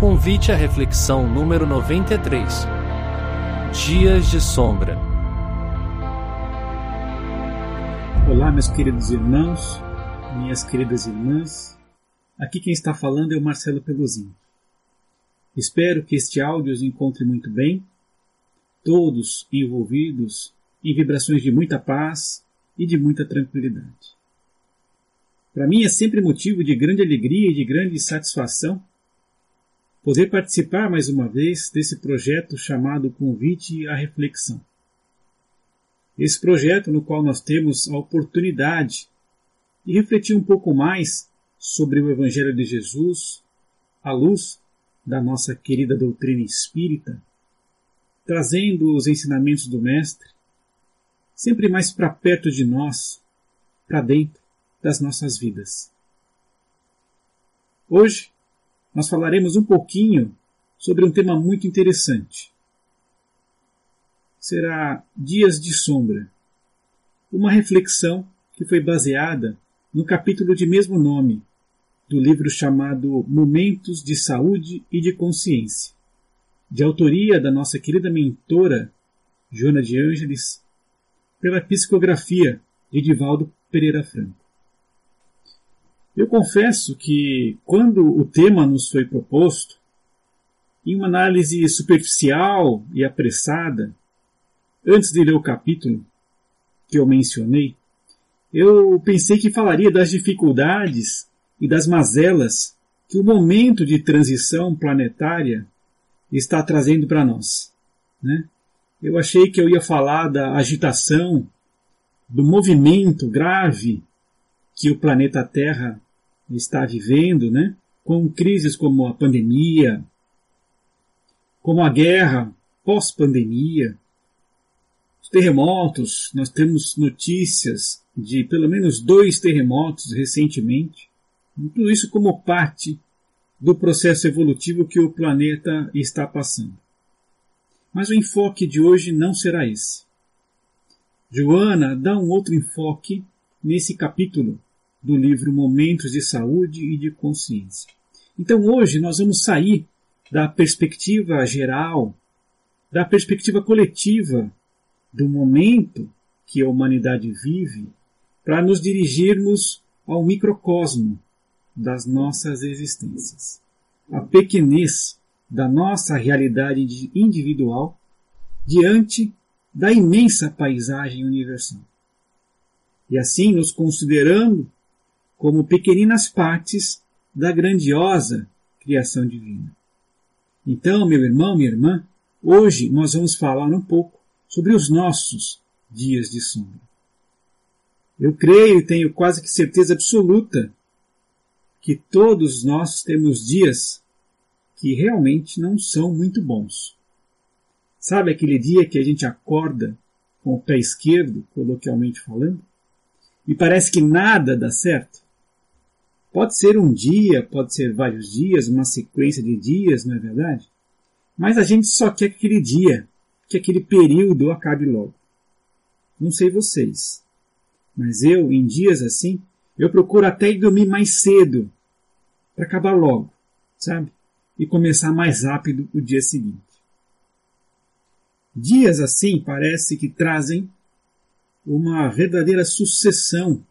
Convite à reflexão número 93. Dias de sombra. Olá, meus queridos irmãos, minhas queridas irmãs. Aqui quem está falando é o Marcelo Peluzinho. Espero que este áudio os encontre muito bem, todos envolvidos em vibrações de muita paz e de muita tranquilidade. Para mim é sempre motivo de grande alegria e de grande satisfação poder participar mais uma vez desse projeto chamado Convite à Reflexão. Esse projeto no qual nós temos a oportunidade de refletir um pouco mais sobre o Evangelho de Jesus, à luz da nossa querida doutrina espírita, trazendo os ensinamentos do Mestre sempre mais para perto de nós, para dentro das nossas vidas. Hoje nós falaremos um pouquinho sobre um tema muito interessante. Será Dias de Sombra, uma reflexão que foi baseada no capítulo de mesmo nome do livro chamado Momentos de Saúde e de Consciência, de autoria da nossa querida mentora Joana de Ângeles, pela psicografia de Divaldo Pereira Franco. Eu confesso que, quando o tema nos foi proposto, em uma análise superficial e apressada, antes de ler o capítulo que eu mencionei, eu pensei que falaria das dificuldades e das mazelas que o momento de transição planetária está trazendo para nós. Né? Eu achei que eu ia falar da agitação, do movimento grave que o planeta Terra está vivendo, né? com crises como a pandemia, como a guerra pós-pandemia, os terremotos, nós temos notícias de pelo menos dois terremotos recentemente, tudo isso como parte do processo evolutivo que o planeta está passando. Mas o enfoque de hoje não será esse. Joana dá um outro enfoque nesse capítulo do livro Momentos de Saúde e de Consciência. Então hoje nós vamos sair da perspectiva geral, da perspectiva coletiva do momento que a humanidade vive, para nos dirigirmos ao microcosmo das nossas existências. A pequenez da nossa realidade individual diante da imensa paisagem universal. E assim, nos considerando como pequeninas partes da grandiosa criação divina. Então, meu irmão, minha irmã, hoje nós vamos falar um pouco sobre os nossos dias de sombra. Eu creio e tenho quase que certeza absoluta que todos nós temos dias que realmente não são muito bons. Sabe aquele dia que a gente acorda com o pé esquerdo, coloquialmente falando, e parece que nada dá certo? Pode ser um dia, pode ser vários dias, uma sequência de dias, não é verdade? Mas a gente só quer que aquele dia, que aquele período acabe logo. Não sei vocês, mas eu, em dias assim, eu procuro até ir dormir mais cedo, para acabar logo, sabe? E começar mais rápido o dia seguinte. Dias assim parece que trazem uma verdadeira sucessão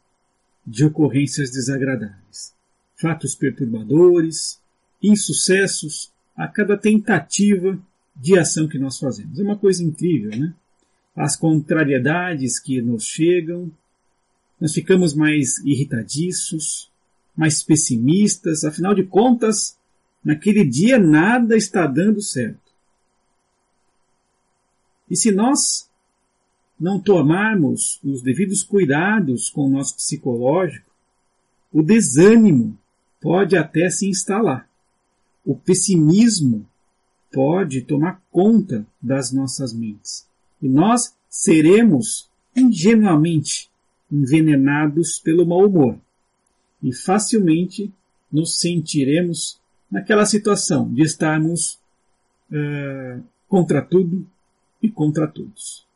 de ocorrências desagradáveis, fatos perturbadores, insucessos a cada tentativa de ação que nós fazemos. É uma coisa incrível, né? As contrariedades que nos chegam, nós ficamos mais irritadiços, mais pessimistas, afinal de contas, naquele dia nada está dando certo. E se nós não tomarmos os devidos cuidados com o nosso psicológico, o desânimo pode até se instalar. O pessimismo pode tomar conta das nossas mentes. E nós seremos ingenuamente envenenados pelo mau humor. E facilmente nos sentiremos naquela situação de estarmos uh, contra tudo e contra todos.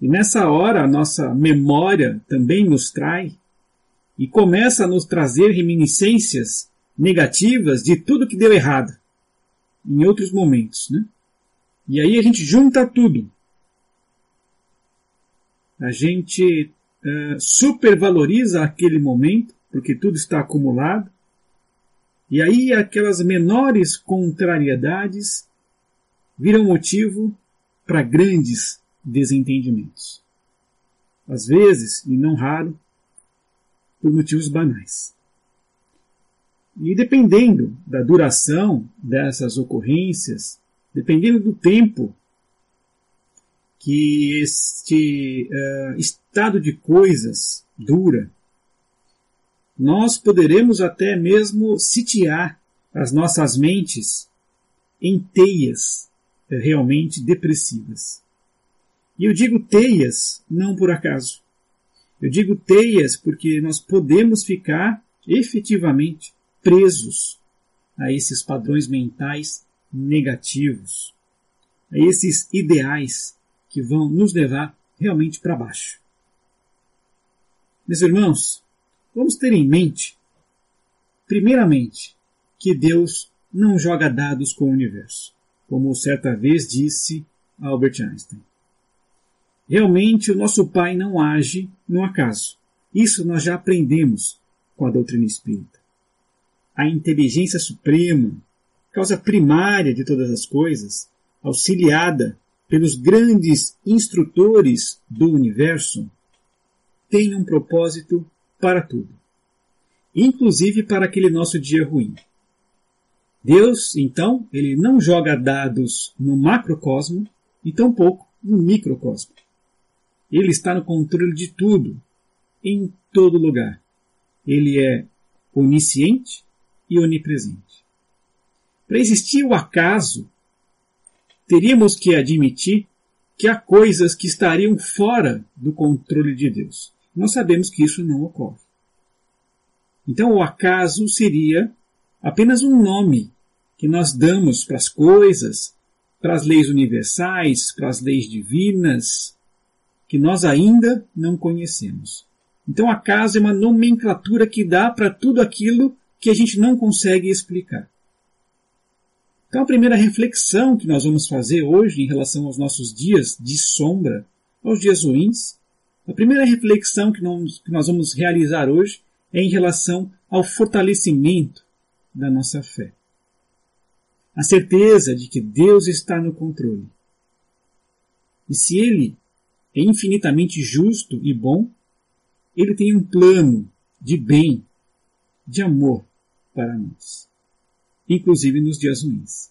E nessa hora a nossa memória também nos trai e começa a nos trazer reminiscências negativas de tudo que deu errado. em outros momentos, né? E aí a gente junta tudo. A gente uh, supervaloriza aquele momento, porque tudo está acumulado. E aí aquelas menores contrariedades viram motivo para grandes desentendimentos. Às vezes, e não raro, por motivos banais. E dependendo da duração dessas ocorrências, dependendo do tempo que este uh, estado de coisas dura, nós poderemos até mesmo sitiar as nossas mentes em teias realmente depressivas. E eu digo teias não por acaso. Eu digo teias porque nós podemos ficar efetivamente presos a esses padrões mentais negativos, a esses ideais que vão nos levar realmente para baixo. Meus irmãos, vamos ter em mente, primeiramente, que Deus não joga dados com o universo, como certa vez disse Albert Einstein. Realmente o nosso Pai não age no acaso. Isso nós já aprendemos com a doutrina espírita. A inteligência suprema, causa primária de todas as coisas, auxiliada pelos grandes instrutores do universo, tem um propósito para tudo, inclusive para aquele nosso dia ruim. Deus, então, ele não joga dados no macrocosmo e tampouco no microcosmo. Ele está no controle de tudo, em todo lugar. Ele é onisciente e onipresente. Para existir o acaso, teríamos que admitir que há coisas que estariam fora do controle de Deus. Nós sabemos que isso não ocorre. Então, o acaso seria apenas um nome que nós damos para as coisas, para as leis universais, para as leis divinas, que nós ainda não conhecemos. Então, acaso é uma nomenclatura que dá para tudo aquilo que a gente não consegue explicar. Então, a primeira reflexão que nós vamos fazer hoje em relação aos nossos dias de sombra, aos dias ruins, a primeira reflexão que nós vamos realizar hoje é em relação ao fortalecimento da nossa fé. A certeza de que Deus está no controle. E se Ele é infinitamente justo e bom, ele tem um plano de bem, de amor para nós, inclusive nos dias ruins.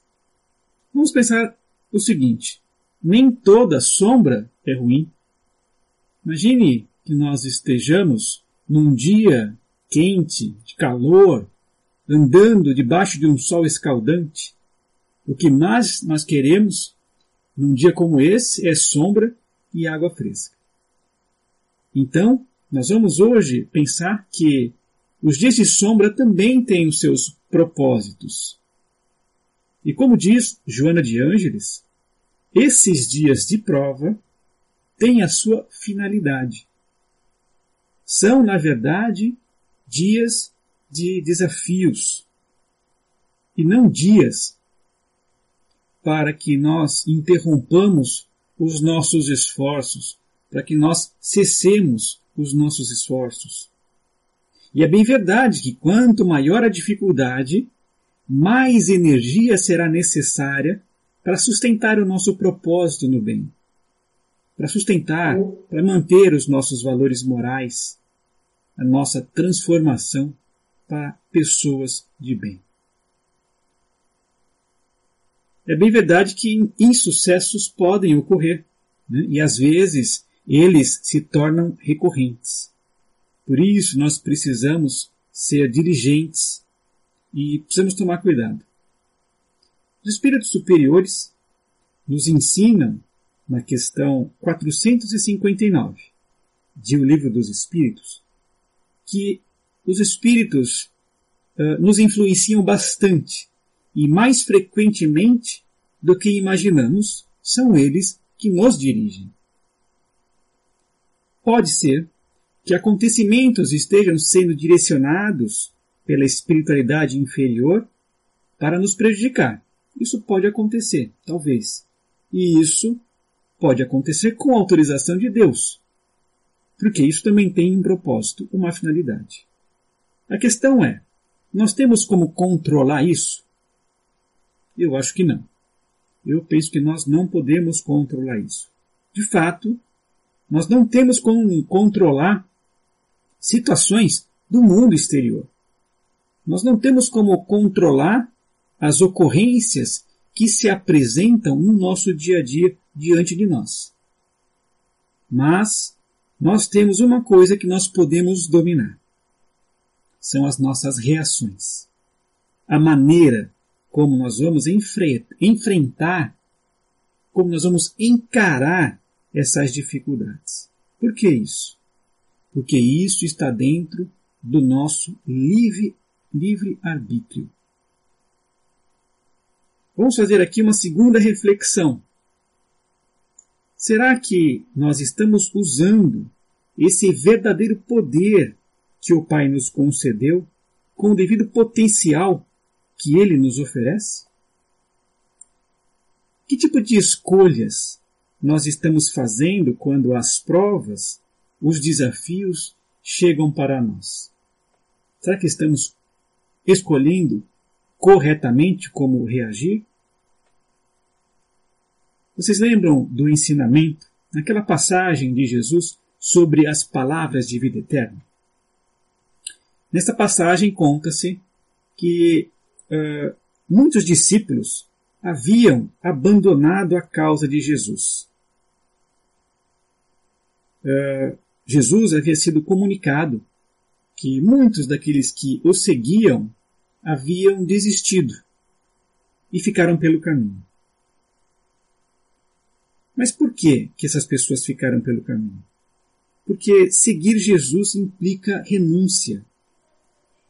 Vamos pensar o seguinte: nem toda sombra é ruim. Imagine que nós estejamos num dia quente, de calor, andando debaixo de um sol escaldante. O que mais nós queremos num dia como esse é sombra e água fresca. Então, nós vamos hoje pensar que os dias de sombra também têm os seus propósitos. E como diz Joana de Ângeles, esses dias de prova têm a sua finalidade. São, na verdade, dias de desafios e não dias para que nós interrompamos os nossos esforços, para que nós cessemos os nossos esforços. E é bem verdade que quanto maior a dificuldade, mais energia será necessária para sustentar o nosso propósito no bem, para sustentar, para manter os nossos valores morais, a nossa transformação para pessoas de bem. É bem verdade que insucessos podem ocorrer, né? e às vezes eles se tornam recorrentes. Por isso nós precisamos ser diligentes e precisamos tomar cuidado. Os espíritos superiores nos ensinam, na questão 459 de O Livro dos Espíritos, que os espíritos uh, nos influenciam bastante e mais frequentemente do que imaginamos, são eles que nos dirigem. Pode ser que acontecimentos estejam sendo direcionados pela espiritualidade inferior para nos prejudicar, Isso pode acontecer, talvez. E isso pode acontecer com autorização de Deus, porque isso também tem um propósito, uma finalidade. A questão é: nós temos como controlar isso? Eu acho que não. Eu penso que nós não podemos controlar isso. De fato, nós não temos como controlar situações do mundo exterior. Nós não temos como controlar as ocorrências que se apresentam no nosso dia a dia diante de nós. Mas nós temos uma coisa que nós podemos dominar. São as nossas reações. A maneira como nós vamos enfrentar, como nós vamos encarar essas dificuldades. Por que isso? Porque isso está dentro do nosso livre, livre arbítrio. Vamos fazer aqui uma segunda reflexão. Será que nós estamos usando esse verdadeiro poder que o Pai nos concedeu com o devido potencial que ele nos oferece? Que tipo de escolhas nós estamos fazendo quando as provas, os desafios chegam para nós? Será que estamos escolhendo corretamente como reagir? Vocês lembram do ensinamento, naquela passagem de Jesus sobre as palavras de vida eterna? Nesta passagem conta-se que uh, muitos discípulos haviam abandonado a causa de Jesus. Uh, Jesus havia sido comunicado que muitos daqueles que o seguiam haviam desistido e ficaram pelo caminho. Mas por que que essas pessoas ficaram pelo caminho? Porque seguir Jesus implica renúncia.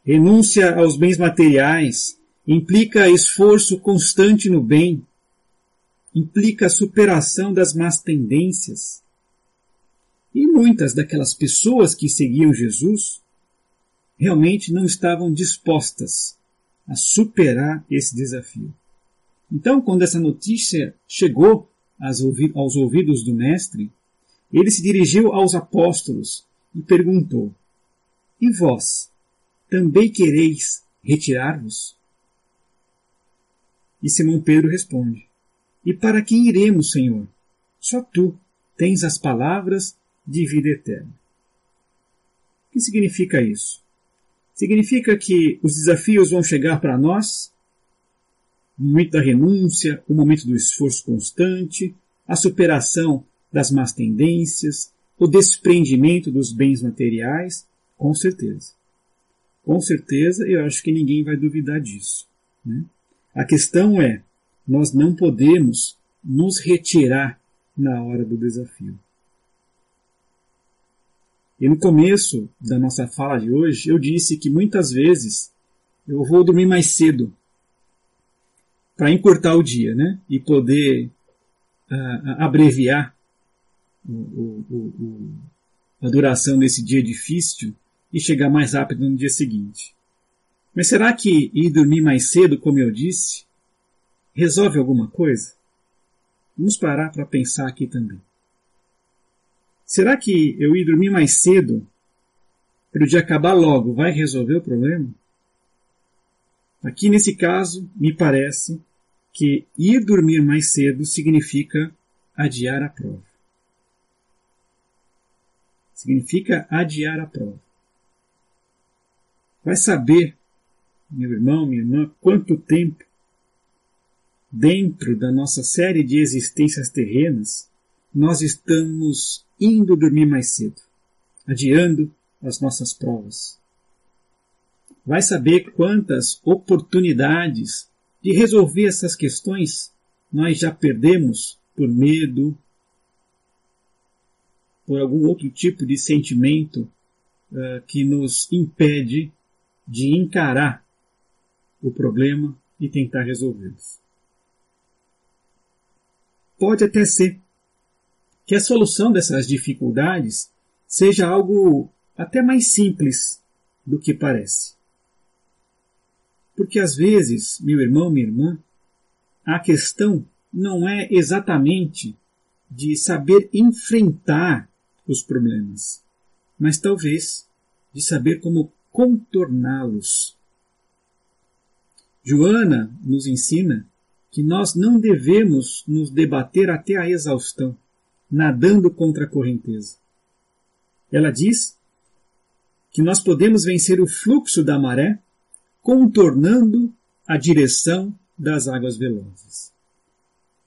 Renúncia aos bens materiais implica esforço constante no bem, implica superação das más tendências. E muitas daquelas pessoas que seguiam Jesus realmente não estavam dispostas a superar esse desafio. Então, quando essa notícia chegou aos ouvidos do Mestre, ele se dirigiu aos apóstolos e perguntou: E vós, também quereis retirar-vos? E Simão Pedro responde: E para quem iremos, Senhor? Só tu tens as palavras de vida eterna. O que significa isso? Significa que os desafios vão chegar para nós, o momento da renúncia, o momento do esforço constante, a superação das más tendências, o desprendimento dos bens materiais, com certeza. Com certeza, eu acho que ninguém vai duvidar disso. Né? A questão é, nós não podemos nos retirar na hora do desafio. E no começo da nossa fala de hoje, eu disse que muitas vezes eu vou dormir mais cedo para encurtar o dia, né? E poder uh, abreviar o, o, o, a duração desse dia difícil e chegar mais rápido no dia seguinte. Mas será que ir dormir mais cedo, como eu disse, resolve alguma coisa? Vamos parar para pensar aqui também. Será que eu ir dormir mais cedo, para o dia acabar logo, vai resolver o problema? Aqui nesse caso, me parece que ir dormir mais cedo significa adiar a prova. Significa adiar a prova. Vai saber, meu irmão, minha irmã, quanto tempo dentro da nossa série de existências terrenas nós estamos indo dormir mais cedo, adiando as nossas provas. Vai saber quantas oportunidades de resolver essas questões nós já perdemos por medo, por algum outro tipo de sentimento uh, que nos impede de encarar o problema e tentar resolvê-los. Pode até ser que a solução dessas dificuldades seja algo até mais simples do que parece. Porque às vezes, meu irmão, minha irmã, a questão não é exatamente de saber enfrentar os problemas, mas talvez de saber como contorná-los. Joana nos ensina que nós não devemos nos debater até a exaustão, nadando contra a correnteza. Ela diz que nós podemos vencer o fluxo da maré contornando a direção das águas velozes.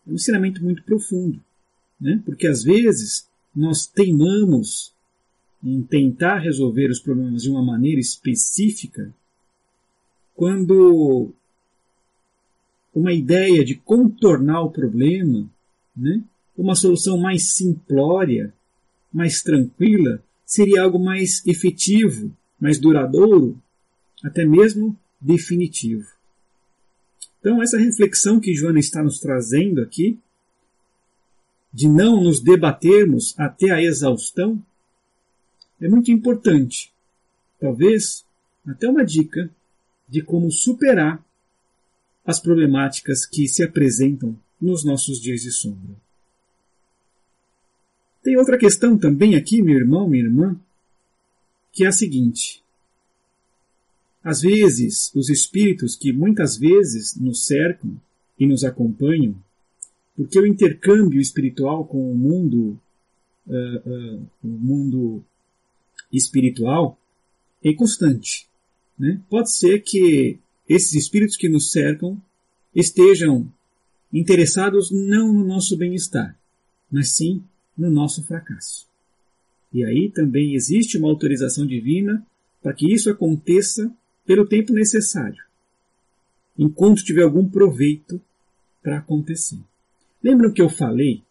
É um ensinamento muito profundo, né? porque às vezes nós teimamos em tentar resolver os problemas de uma maneira específica quando uma ideia de contornar o problema, né? uma solução mais simplória, mais tranquila, seria algo mais efetivo, mais duradouro, até mesmo definitivo. Então, essa reflexão que Joana está nos trazendo aqui, de não nos debatermos até a exaustão, é muito importante. Talvez até uma dica de como superar as problemáticas que se apresentam nos nossos dias de sombra. Tem outra questão também aqui, meu irmão, minha irmã, que é a seguinte. Às vezes, os espíritos que muitas vezes nos cercam e nos acompanham, porque o intercâmbio espiritual com o mundo, uh, uh, o mundo espiritual é constante. Né? Pode ser que esses espíritos que nos cercam estejam interessados não no nosso bem-estar, mas sim no nosso fracasso. E aí também existe uma autorização divina para que isso aconteça pelo tempo necessário, enquanto tiver algum proveito para acontecer. Lembram que eu falei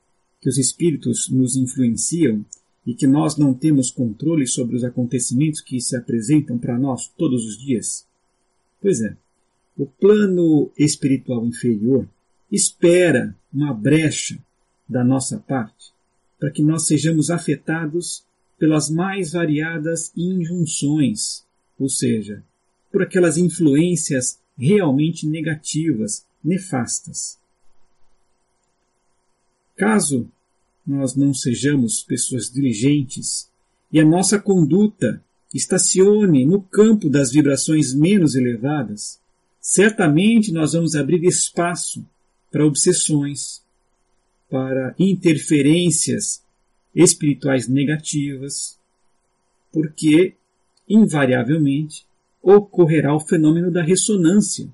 que os espíritos nos influenciam e que nós não temos controle sobre os acontecimentos que se apresentam para nós todos os dias? Pois é, o plano espiritual inferior espera uma brecha da nossa parte para que nós sejamos afetados pelas mais variadas injunções, ou seja, por aquelas influências realmente negativas, nefastas. Caso nós não sejamos pessoas diligentes e a nossa conduta estacione no campo das vibrações menos elevadas, certamente nós vamos abrir espaço para obsessões, para interferências espirituais negativas, porque, invariavelmente, ocorrerá o fenômeno da ressonância,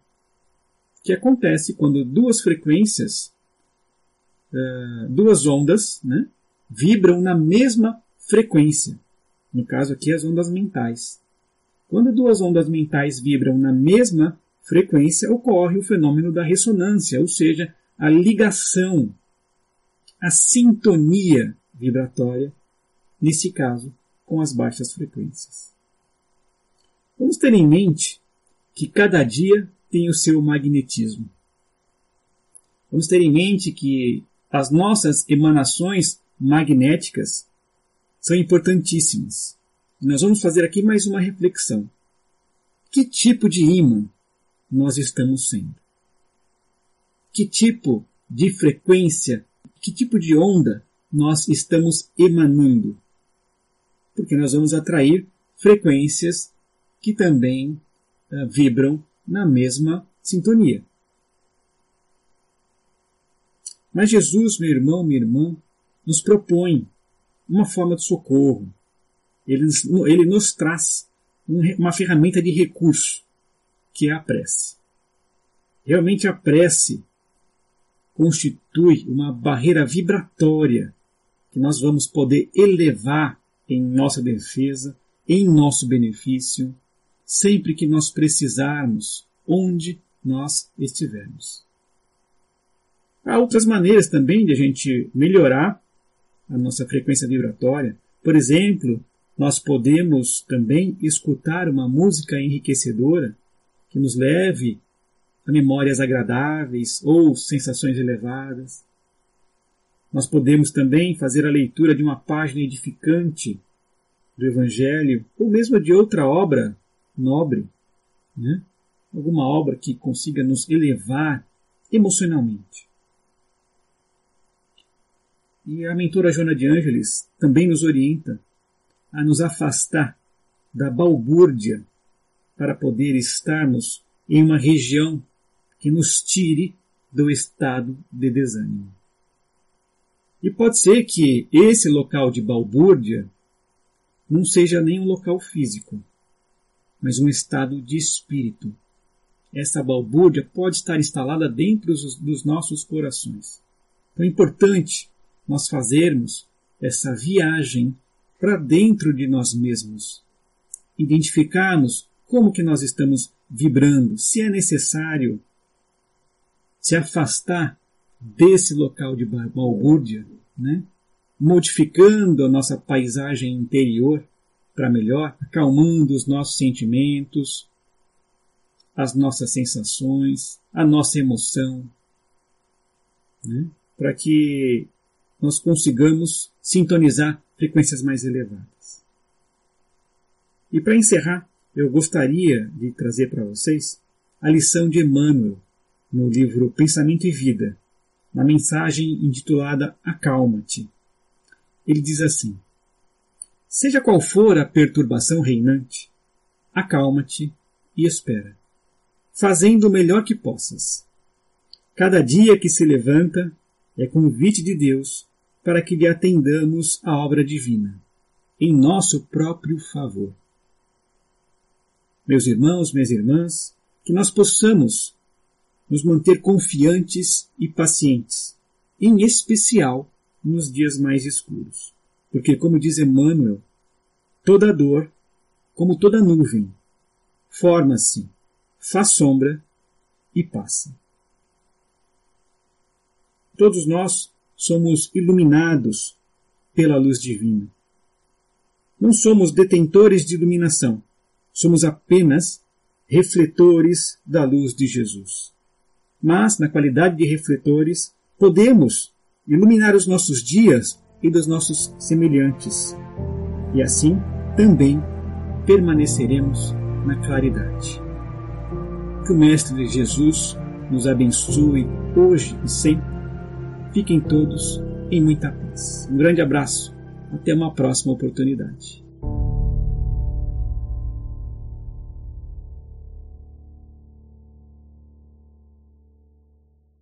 que acontece quando duas frequências, uh, duas ondas, né, vibram na mesma frequência. No caso aqui, as ondas mentais. Quando duas ondas mentais vibram na mesma frequência, ocorre o fenômeno da ressonância, ou seja, a ligação, a sintonia vibratória, nesse caso, com as baixas frequências. Vamos ter em mente que cada dia tem o seu magnetismo. Vamos ter em mente que as nossas emanações magnéticas são importantíssimas. Nós vamos fazer aqui mais uma reflexão. Que tipo de ímã nós estamos sendo? Que tipo de frequência, que tipo de onda nós estamos emanando? Porque nós vamos atrair frequências que também uh, vibram na mesma sintonia. Mas Jesus, meu irmão, minha irmã, nos propõe uma forma de socorro. Ele, ele nos traz uma ferramenta de recurso que é a prece. Realmente a prece constitui uma barreira vibratória que nós vamos poder elevar em nossa defesa, em nosso benefício, sempre que nós precisarmos, onde nós estivermos. Há outras maneiras também de a gente melhorar a nossa frequência vibratória. Por exemplo, nós podemos também escutar uma música enriquecedora que nos leve a memórias agradáveis ou sensações elevadas. Nós podemos também fazer a leitura de uma página edificante do Evangelho ou mesmo de outra obra nobre, né? alguma obra que consiga nos elevar emocionalmente. E a mentora Joana de Ângeles também nos orienta a nos afastar da balbúrdia para poder estarmos em uma região que nos tire do estado de desânimo. E pode ser que esse local de balbúrdia não seja nem um local físico, mas um estado de espírito. Essa balbúrdia pode estar instalada dentro dos nossos corações. Então é importante nós fazermos essa viagem para dentro de nós mesmos, identificarmos como que nós estamos vibrando, se é necessário se afastar desse local de balbúrdia, né? modificando a nossa paisagem interior para melhor, acalmando os nossos sentimentos, as nossas sensações, a nossa emoção, né? para que nós consigamos sintonizar frequências mais elevadas. E para encerrar, eu gostaria de trazer para vocês a lição de Emmanuel no livro Pensamento e Vida, na mensagem intitulada Acalma-te. Ele diz assim: Seja qual for a perturbação reinante, acalma-te e espera, fazendo o melhor que possas. Cada dia que se levanta é convite de Deus para que lhe atendamos a obra divina, em nosso próprio favor. Meus irmãos, minhas irmãs, que nós possamos nos manter confiantes e pacientes, em especial nos dias mais escuros. Porque, como diz Emmanuel, toda dor, como toda nuvem, forma-se, faz sombra e passa. Todos nós somos iluminados pela luz divina. Não somos detentores de iluminação, somos apenas refletores da luz de Jesus mas, na qualidade de refletores, podemos iluminar os nossos dias e dos nossos semelhantes. E assim também permaneceremos na claridade. Que o Mestre Jesus nos abençoe hoje e sempre. Fiquem todos em muita paz. Um grande abraço. Até uma próxima oportunidade.